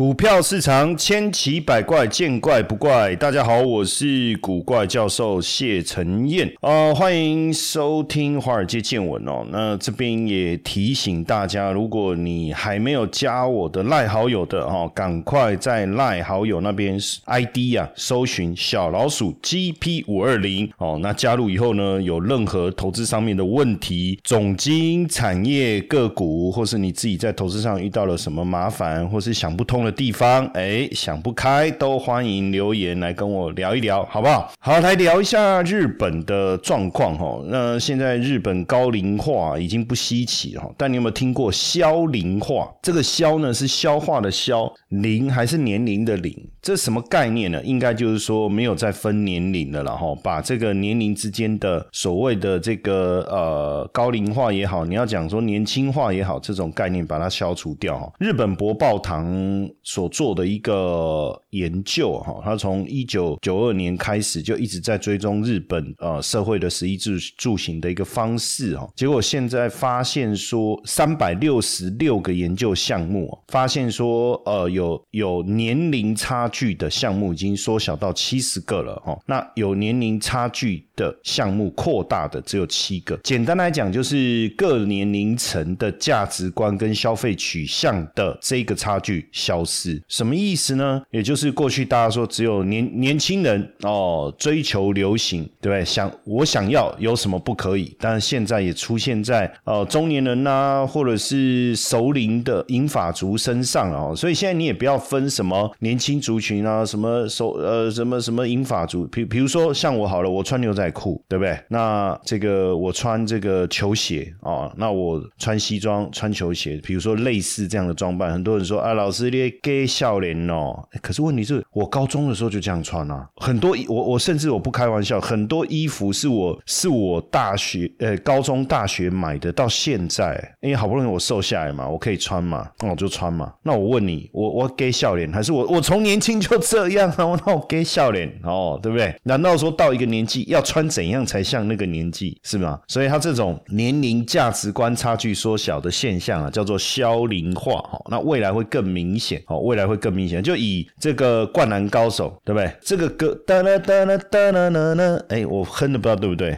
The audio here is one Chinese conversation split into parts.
股票市场千奇百怪，见怪不怪。大家好，我是古怪教授谢承彦啊，欢迎收听华尔街见闻哦。那这边也提醒大家，如果你还没有加我的赖好友的哦，赶快在赖好友那边 ID 啊，搜寻小老鼠 GP 五二零哦。那加入以后呢，有任何投资上面的问题，总经、产业、个股，或是你自己在投资上遇到了什么麻烦，或是想不通的。地方哎，想不开都欢迎留言来跟我聊一聊，好不好？好，来聊一下日本的状况哈。那现在日本高龄化已经不稀奇哈，但你有没有听过消龄化？这个消呢是消化的消，龄还是年龄的龄？这什么概念呢？应该就是说没有再分年龄的了哈，把这个年龄之间的所谓的这个呃高龄化也好，你要讲说年轻化也好，这种概念把它消除掉。日本博报堂。所做的一个研究哈，他从一九九二年开始就一直在追踪日本呃社会的十一住住行的一个方式哈，结果现在发现说三百六十六个研究项目，发现说呃有有年龄差距的项目已经缩小到七十个了哈，那有年龄差距的项目扩大的只有七个。简单来讲，就是各年龄层的价值观跟消费取向的这个差距消。是什么意思呢？也就是过去大家说只有年年轻人哦追求流行，对不对？想我想要有什么不可以？但是现在也出现在呃中年人呐，或者是熟龄的银发族身上哦。所以现在你也不要分什么年轻族群啊，什么熟呃什么什么银发族，比比如说像我好了，我穿牛仔裤，对不对？那这个我穿这个球鞋啊，那我穿西装穿球鞋，比如说类似这样的装扮，很多人说啊，老师你。给笑脸哦，可是问题是我高中的时候就这样穿啊，很多我我甚至我不开玩笑，很多衣服是我是我大学呃高中大学买的，到现在因为好不容易我瘦下来嘛，我可以穿嘛，那我就穿嘛。那我问你，我我给笑脸还是我我从年轻就这样啊？我 那我给笑脸哦，对不对？难道说到一个年纪要穿怎样才像那个年纪是吗？所以他这种年龄价值观差距缩小的现象啊，叫做消龄化哈。那未来会更明显。哦，未来会更明显。就以这个灌篮高手，对不对？这个歌哒啦哒啦哒啦啦啦，哎，我哼的不知道对不对？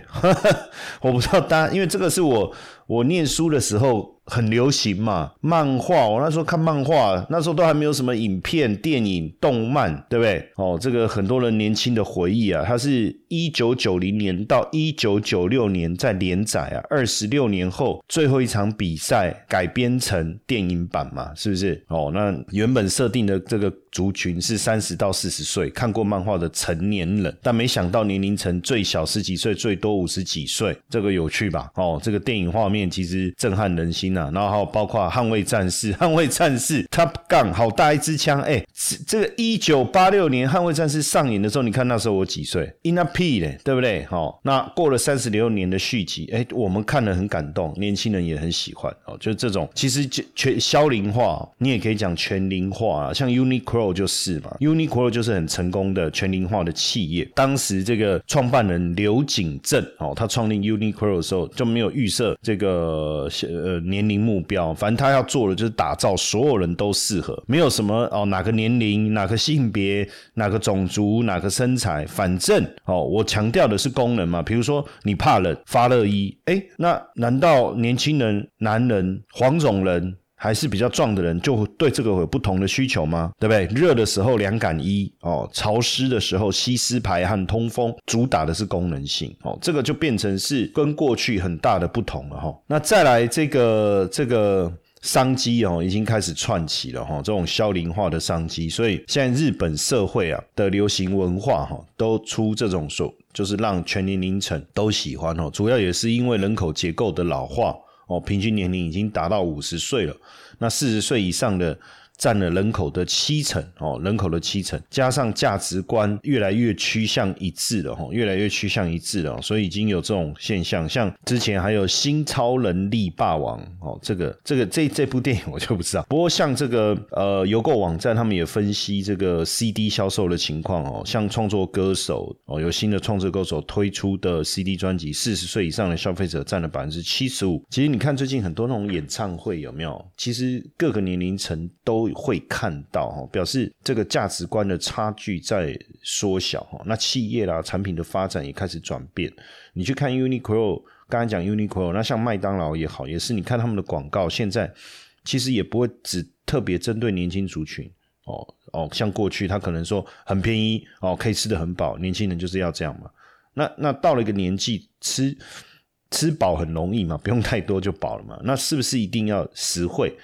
我不知道哒，因为这个是我我念书的时候。很流行嘛，漫画。我那时候看漫画，那时候都还没有什么影片、电影、动漫，对不对？哦，这个很多人年轻的回忆啊，它是一九九零年到一九九六年在连载啊，二十六年后最后一场比赛改编成电影版嘛，是不是？哦，那原本设定的这个族群是三十到四十岁看过漫画的成年人，但没想到年龄层最小十几岁，最多五十几岁，这个有趣吧？哦，这个电影画面其实震撼人心啊。然后还有包括捍卫战士，捍卫战士，Top Gun，好大一支枪，哎，这个一九八六年捍卫战士上映的时候，你看那时候我几岁？In a P 嘞，对不对？好，那过了三十六年的续集，哎，我们看了很感动，年轻人也很喜欢哦。就这种，其实全消龄化，你也可以讲全龄化啊。像 Uniqlo 就是嘛，Uniqlo 就是很成功的全龄化的企业。当时这个创办人刘景正哦，他创立 Uniqlo 的时候就没有预设这个呃年。年龄目标，反正他要做的就是打造所有人都适合，没有什么哦，哪个年龄、哪个性别、哪个种族、哪个身材，反正哦，我强调的是功能嘛。比如说你怕冷，发热衣，哎，那难道年轻人、男人、黄种人？还是比较壮的人，就对这个有不同的需求吗？对不对？热的时候凉感衣哦，潮湿的时候吸湿排汗通风，主打的是功能性哦，这个就变成是跟过去很大的不同了哈。那再来这个这个商机哦，已经开始串起了哈，这种消龄化的商机，所以现在日本社会啊的流行文化哈，都出这种说，就是让全年龄层都喜欢哦，主要也是因为人口结构的老化。哦，平均年龄已经达到五十岁了，那四十岁以上的。占了人口的七成哦，人口的七成，加上价值观越来越趋向一致了哈，越来越趋向一致了，所以已经有这种现象。像之前还有新超能力霸王哦，这个这个这这部电影我就不知道。不过像这个呃邮购网站，他们也分析这个 CD 销售的情况哦，像创作歌手哦，有新的创作歌手推出的 CD 专辑，四十岁以上的消费者占了百分之七十五。其实你看最近很多那种演唱会有没有？其实各个年龄层都。会看到哈，表示这个价值观的差距在缩小哈。那企业啦，产品的发展也开始转变。你去看 Uniqlo，刚才讲 Uniqlo，那像麦当劳也好，也是你看他们的广告，现在其实也不会只特别针对年轻族群哦哦，像过去他可能说很便宜哦，可以吃的很饱，年轻人就是要这样嘛。那那到了一个年纪，吃吃饱很容易嘛，不用太多就饱了嘛。那是不是一定要实惠？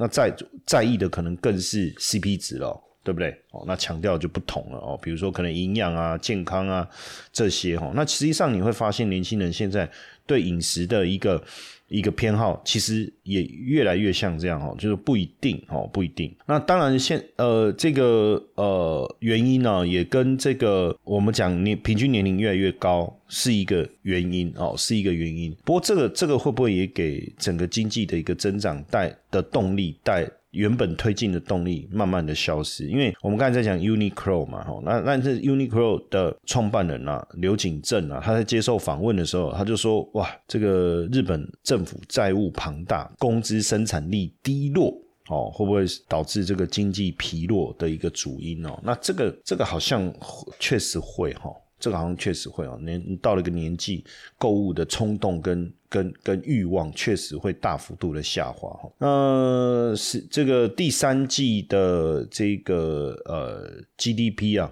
那在在意的可能更是 CP 值了，对不对？哦，那强调就不同了哦。比如说可能营养啊、健康啊这些哈。那实际上你会发现，年轻人现在对饮食的一个。一个偏好其实也越来越像这样哈，就是不一定哦，不一定。那当然现呃这个呃原因呢，也跟这个我们讲年平均年龄越来越高是一个原因哦，是一个原因。不过这个这个会不会也给整个经济的一个增长带的动力带？原本推进的动力慢慢的消失，因为我们刚才在讲 Uniqlo 嘛，哈，那那这 Uniqlo 的创办人啊，刘景正啊，他在接受访问的时候，他就说，哇，这个日本政府债务庞大，工资生产力低落，哦，会不会导致这个经济疲弱的一个主因哦？那这个这个好像确实会哈。这个好像确实会哦，年到了一个年纪，购物的冲动跟跟跟欲望确实会大幅度的下滑哈。那是这个第三季的这个呃 GDP 啊，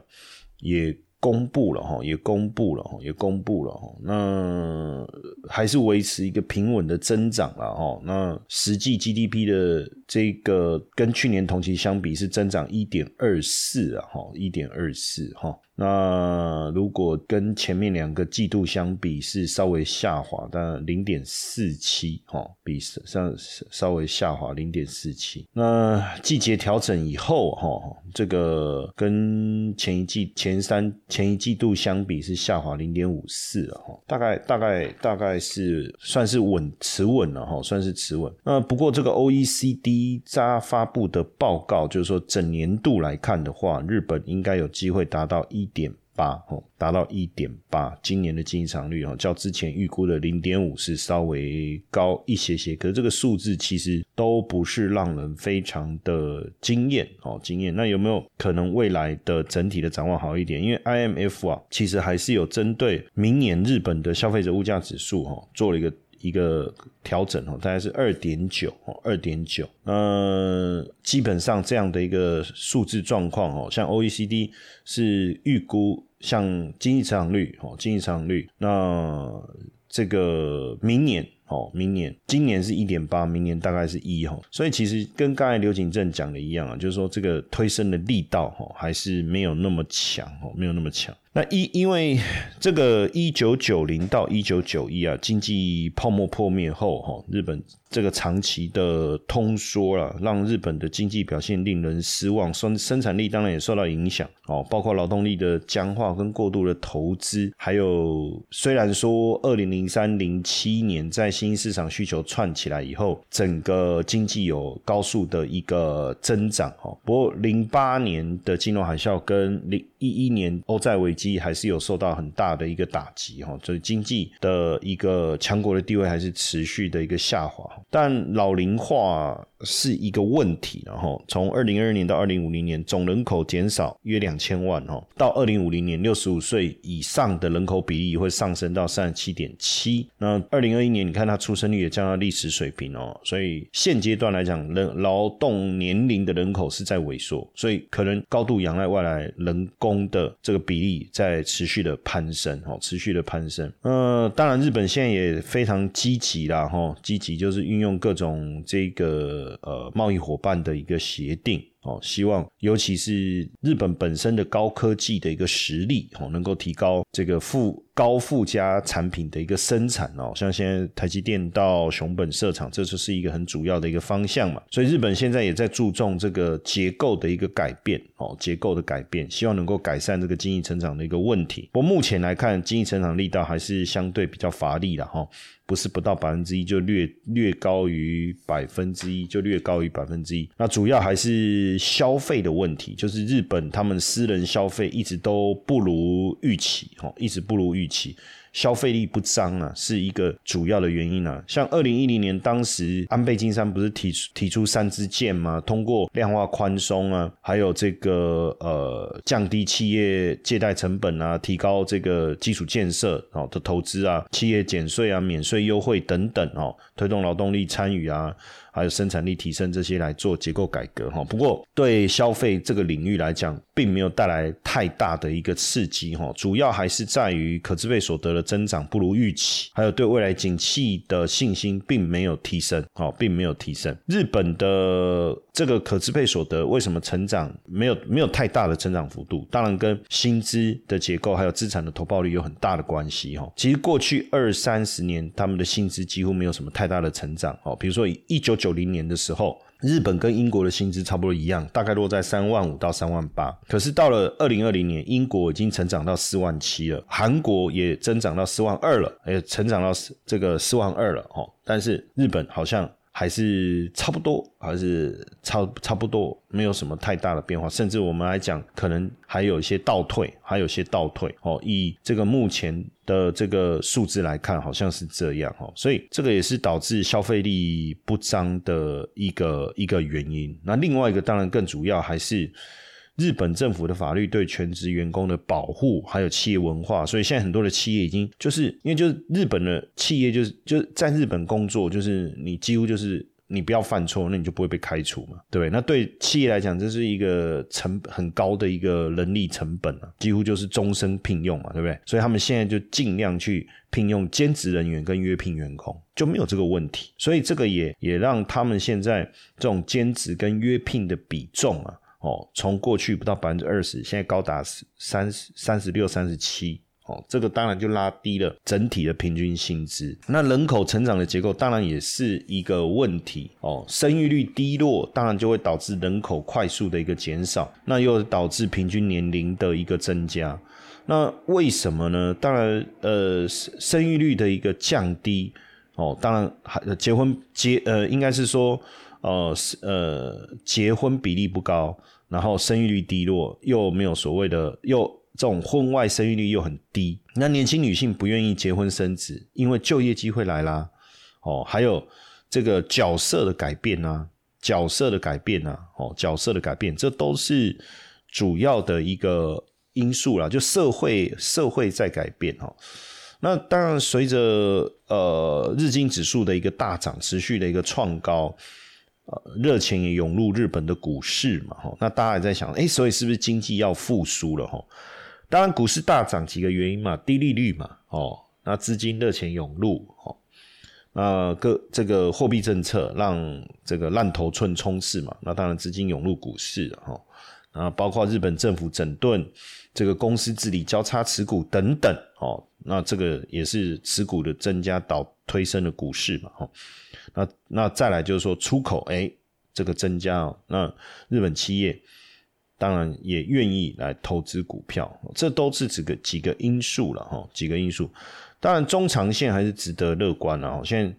也公布了哈，也公布了哈，也公布了哈。那还是维持一个平稳的增长了哈。那实际 GDP 的这个跟去年同期相比是增长一点二四啊哈，一点二四哈。那如果跟前面两个季度相比，是稍微下滑，但零点四七哈，比上稍微下滑零点四七。那季节调整以后哈，这个跟前一季前三前一季度相比是下滑零点五四了哈，大概大概大概是算是稳持稳了哈，算是持稳。那不过这个 O E C D 加发布的报告，就是说整年度来看的话，日本应该有机会达到一。点八哦，达到一点八，今年的经济场率哦，较之前预估的零点五是稍微高一些些，可是这个数字其实都不是让人非常的惊艳哦，惊艳。那有没有可能未来的整体的展望好一点？因为 IMF 啊，其实还是有针对明年日本的消费者物价指数哈，做了一个。一个调整哦，大概是二点九哦，二点九。呃，基本上这样的一个数字状况哦，像 OECD 是预估，像经济成长率哦，经济成长率，那这个明年哦，明年今年是一点八，明年大概是一哈，所以其实跟刚才刘景正讲的一样啊，就是说这个推升的力道哈，还是没有那么强哦，没有那么强。那一因为这个一九九零到一九九一啊，经济泡沫破灭后哈，日本这个长期的通缩了，让日本的经济表现令人失望，生生产力当然也受到影响哦，包括劳动力的僵化跟过度的投资，还有虽然说二零零三零七年在新兴市场需求串起来以后，整个经济有高速的一个增长哦，不过零八年的金融海啸跟零一一年欧债危机。还是有受到很大的一个打击哈，所以经济的一个强国的地位还是持续的一个下滑。但老龄化是一个问题，然后从二零二二年到二零五零年，总人口减少约两千万哈，到二零五零年，六十五岁以上的人口比例会上升到三十七点七。那二零二一年，你看它出生率也降到历史水平哦，所以现阶段来讲，人劳动年龄的人口是在萎缩，所以可能高度仰赖外来人工的这个比例。在持续的攀升，哦，持续的攀升。呃，当然，日本现在也非常积极啦，哈，积极就是运用各种这个呃贸易伙伴的一个协定。哦，希望尤其是日本本身的高科技的一个实力哦，能够提高这个附高附加产品的一个生产哦。像现在台积电到熊本设厂，这就是一个很主要的一个方向嘛。所以日本现在也在注重这个结构的一个改变哦，结构的改变，希望能够改善这个经济成长的一个问题。不过目前来看，经济成长力道还是相对比较乏力了哈。不是不到百分之一，就略略高于百分之一，就略高于百分之一。那主要还是消费的问题，就是日本他们私人消费一直都不如预期，哈，一直不如预期。消费力不彰啊，是一个主要的原因啊。像二零一零年当时安倍晋三不是提出提出三支箭吗？通过量化宽松啊，还有这个呃降低企业借贷成本啊，提高这个基础建设哦的投资啊，企业减税啊、免税优惠等等哦，推动劳动力参与啊。还有生产力提升这些来做结构改革哈，不过对消费这个领域来讲，并没有带来太大的一个刺激哈，主要还是在于可支配所得的增长不如预期，还有对未来景气的信心并没有提升，哈，并没有提升。日本的这个可支配所得为什么成长没有没有太大的成长幅度？当然跟薪资的结构还有资产的投报率有很大的关系哈。其实过去二三十年，他们的薪资几乎没有什么太大的成长哦，比如说以一九九。九零年的时候，日本跟英国的薪资差不多一样，大概落在三万五到三万八。可是到了二零二零年，英国已经成长到四万七了，韩国也增长到四万二了，也成长到这个四万二了哦。但是日本好像。还是差不多，还是差差不多，没有什么太大的变化。甚至我们来讲，可能还有一些倒退，还有些倒退。哦，以这个目前的这个数字来看，好像是这样。哦，所以这个也是导致消费力不彰的一个一个原因。那另外一个，当然更主要还是。日本政府的法律对全职员工的保护，还有企业文化，所以现在很多的企业已经就是因为就是日本的企业就是就是在日本工作，就是你几乎就是你不要犯错，那你就不会被开除嘛，对不对？那对企业来讲，这是一个成很高的一个人力成本啊，几乎就是终身聘用嘛，对不对？所以他们现在就尽量去聘用兼职人员跟约聘员工，就没有这个问题。所以这个也也让他们现在这种兼职跟约聘的比重啊。哦，从过去不到百分之二十，现在高达三十三十六、三十七。哦，这个当然就拉低了整体的平均薪资。那人口成长的结构当然也是一个问题。哦，生育率低落，当然就会导致人口快速的一个减少，那又导致平均年龄的一个增加。那为什么呢？当然，呃，生育率的一个降低。哦，当然还结婚结呃，应该是说。呃，呃，结婚比例不高，然后生育率低落，又没有所谓的，又这种婚外生育率又很低，那年轻女性不愿意结婚生子，因为就业机会来啦，哦，还有这个角色的改变啊，角色的改变啊，哦，角色的改变，这都是主要的一个因素啦，就社会社会在改变哦。那当然随着呃日经指数的一个大涨，持续的一个创高。呃，热钱也涌入日本的股市嘛，哈，那大家也在想，哎，所以是不是经济要复苏了，哈？当然，股市大涨几个原因嘛，低利率嘛，哦，那资金热钱涌入，哦，那各这个货币政策让这个烂头寸冲刺嘛，那当然资金涌入股市，哈，啊，包括日本政府整顿这个公司治理、交叉持股等等，哦，那这个也是持股的增加导推升了股市嘛，哈。那那再来就是说出口，哎，这个增加哦，那日本企业当然也愿意来投资股票，这都是几个几个因素了哈，几个因素。当然中长线还是值得乐观的哦。现在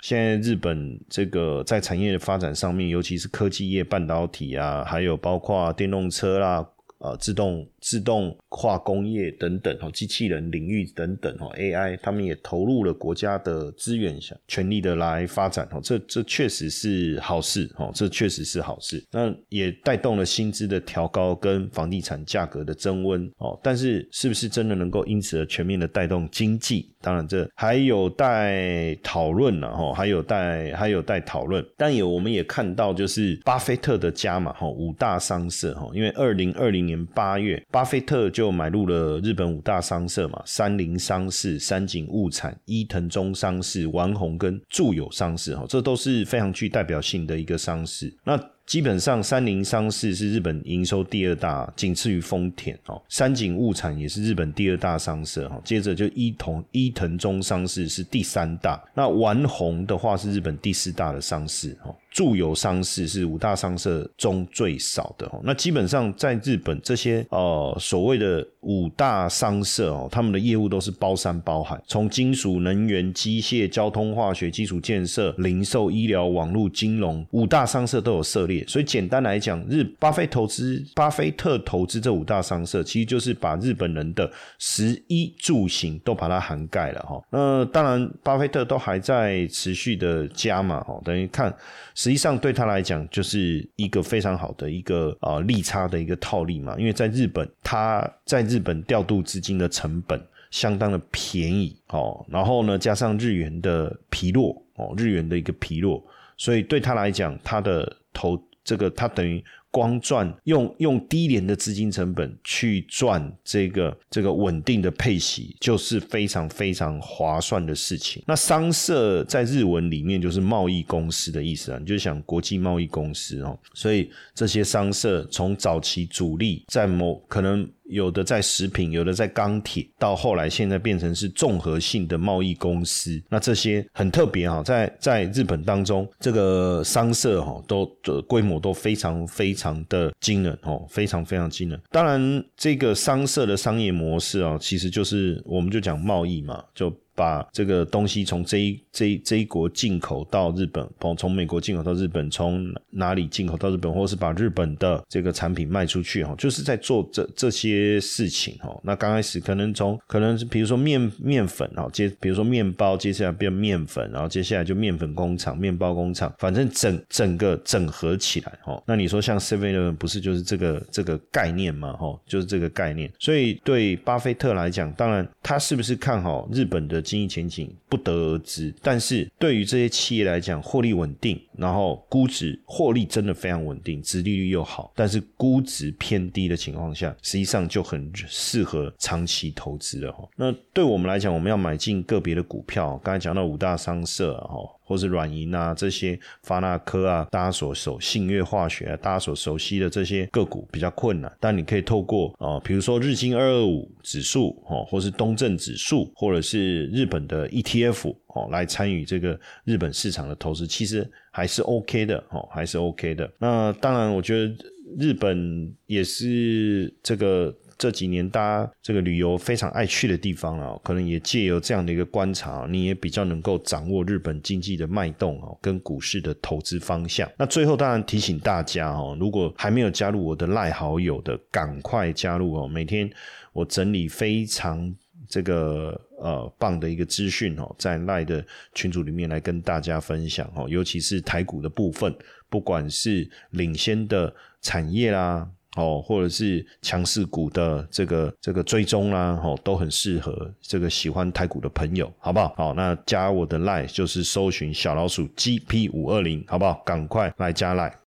现在日本这个在产业的发展上面，尤其是科技业、半导体啊，还有包括电动车啦。呃，自动自动化工业等等哦，机器人领域等等哦，AI，他们也投入了国家的资源，想全力的来发展哦，这这确实是好事哦，这确实是好事。那也带动了薪资的调高跟房地产价格的增温哦，但是是不是真的能够因此而全面的带动经济？当然，这还有待讨论了哈，还有待还有待讨论。但也我们也看到，就是巴菲特的家嘛哈，五大商社哈，因为二零二零年八月，巴菲特就买入了日本五大商社嘛，三菱商事、三井物产、伊藤忠商事、丸红跟住友商事哈，这都是非常具代表性的一个商事。那基本上，三菱商事是日本营收第二大，仅次于丰田哦。三井物产也是日本第二大商社哈。接着就伊藤伊藤忠商事是第三大。那丸红的话是日本第四大的商事哦。住友商事是五大商社中最少的哦。那基本上在日本这些呃所谓的五大商社哦，他们的业务都是包山包海，从金属、能源、机械、交通、化学、基础建设、零售、医疗、网络、金融五大商社都有涉猎。所以简单来讲，日巴菲投资巴菲特投资这五大商社，其实就是把日本人的食衣住行都把它涵盖了哈。那当然，巴菲特都还在持续的加嘛哈，等于看。实际上对他来讲，就是一个非常好的一个啊利差的一个套利嘛。因为在日本，他在日本调度资金的成本相当的便宜哦，然后呢，加上日元的疲弱哦，日元的一个疲弱，所以对他来讲，他的投这个他等于。光赚用用低廉的资金成本去赚这个这个稳定的配息，就是非常非常划算的事情。那商社在日文里面就是贸易公司的意思啊，你就想国际贸易公司哦，所以这些商社从早期主力在某可能。有的在食品，有的在钢铁，到后来现在变成是综合性的贸易公司。那这些很特别哈，在在日本当中，这个商社哈都的规模都非常非常的惊人哦，非常非常惊人。当然，这个商社的商业模式啊，其实就是我们就讲贸易嘛，就。把这个东西从这一这一这一国进口到日本，从从美国进口到日本，从哪里进口到日本，或是把日本的这个产品卖出去哈，就是在做这这些事情哈。那刚开始可能从可能是比如说面面粉哈，接比如说面包，接下来变面粉，然后接下来就面粉工厂、面包工厂，反正整整个整合起来哈。那你说像 Seven Eleven 不是就是这个这个概念吗？哈，就是这个概念。所以对巴菲特来讲，当然他是不是看好日本的？经营前景不得而知，但是对于这些企业来讲，获利稳定，然后估值获利真的非常稳定，殖利率又好，但是估值偏低的情况下，实际上就很适合长期投资了哈。那对我们来讲，我们要买进个别的股票，刚才讲到五大商社哈。或是软银啊，这些发那科啊，大家所熟信越化学，大家所熟悉的这些个股比较困难，但你可以透过啊，比如说日经二二五指数哦，或是东证指数，或者是日本的 ETF 哦，来参与这个日本市场的投资，其实还是 OK 的哦，还是 OK 的。那当然，我觉得日本也是这个。这几年大家这个旅游非常爱去的地方啊，可能也借由这样的一个观察，你也比较能够掌握日本经济的脉动哦，跟股市的投资方向。那最后当然提醒大家哦，如果还没有加入我的赖好友的，赶快加入哦。每天我整理非常这个呃棒的一个资讯哦，在赖的群组里面来跟大家分享哦，尤其是台股的部分，不管是领先的产业啦。哦，或者是强势股的这个这个追踪啦，哦，都很适合这个喜欢台股的朋友，好不好？好，那加我的 line 就是搜寻小老鼠 GP 五二零，好不好？赶快来加 line。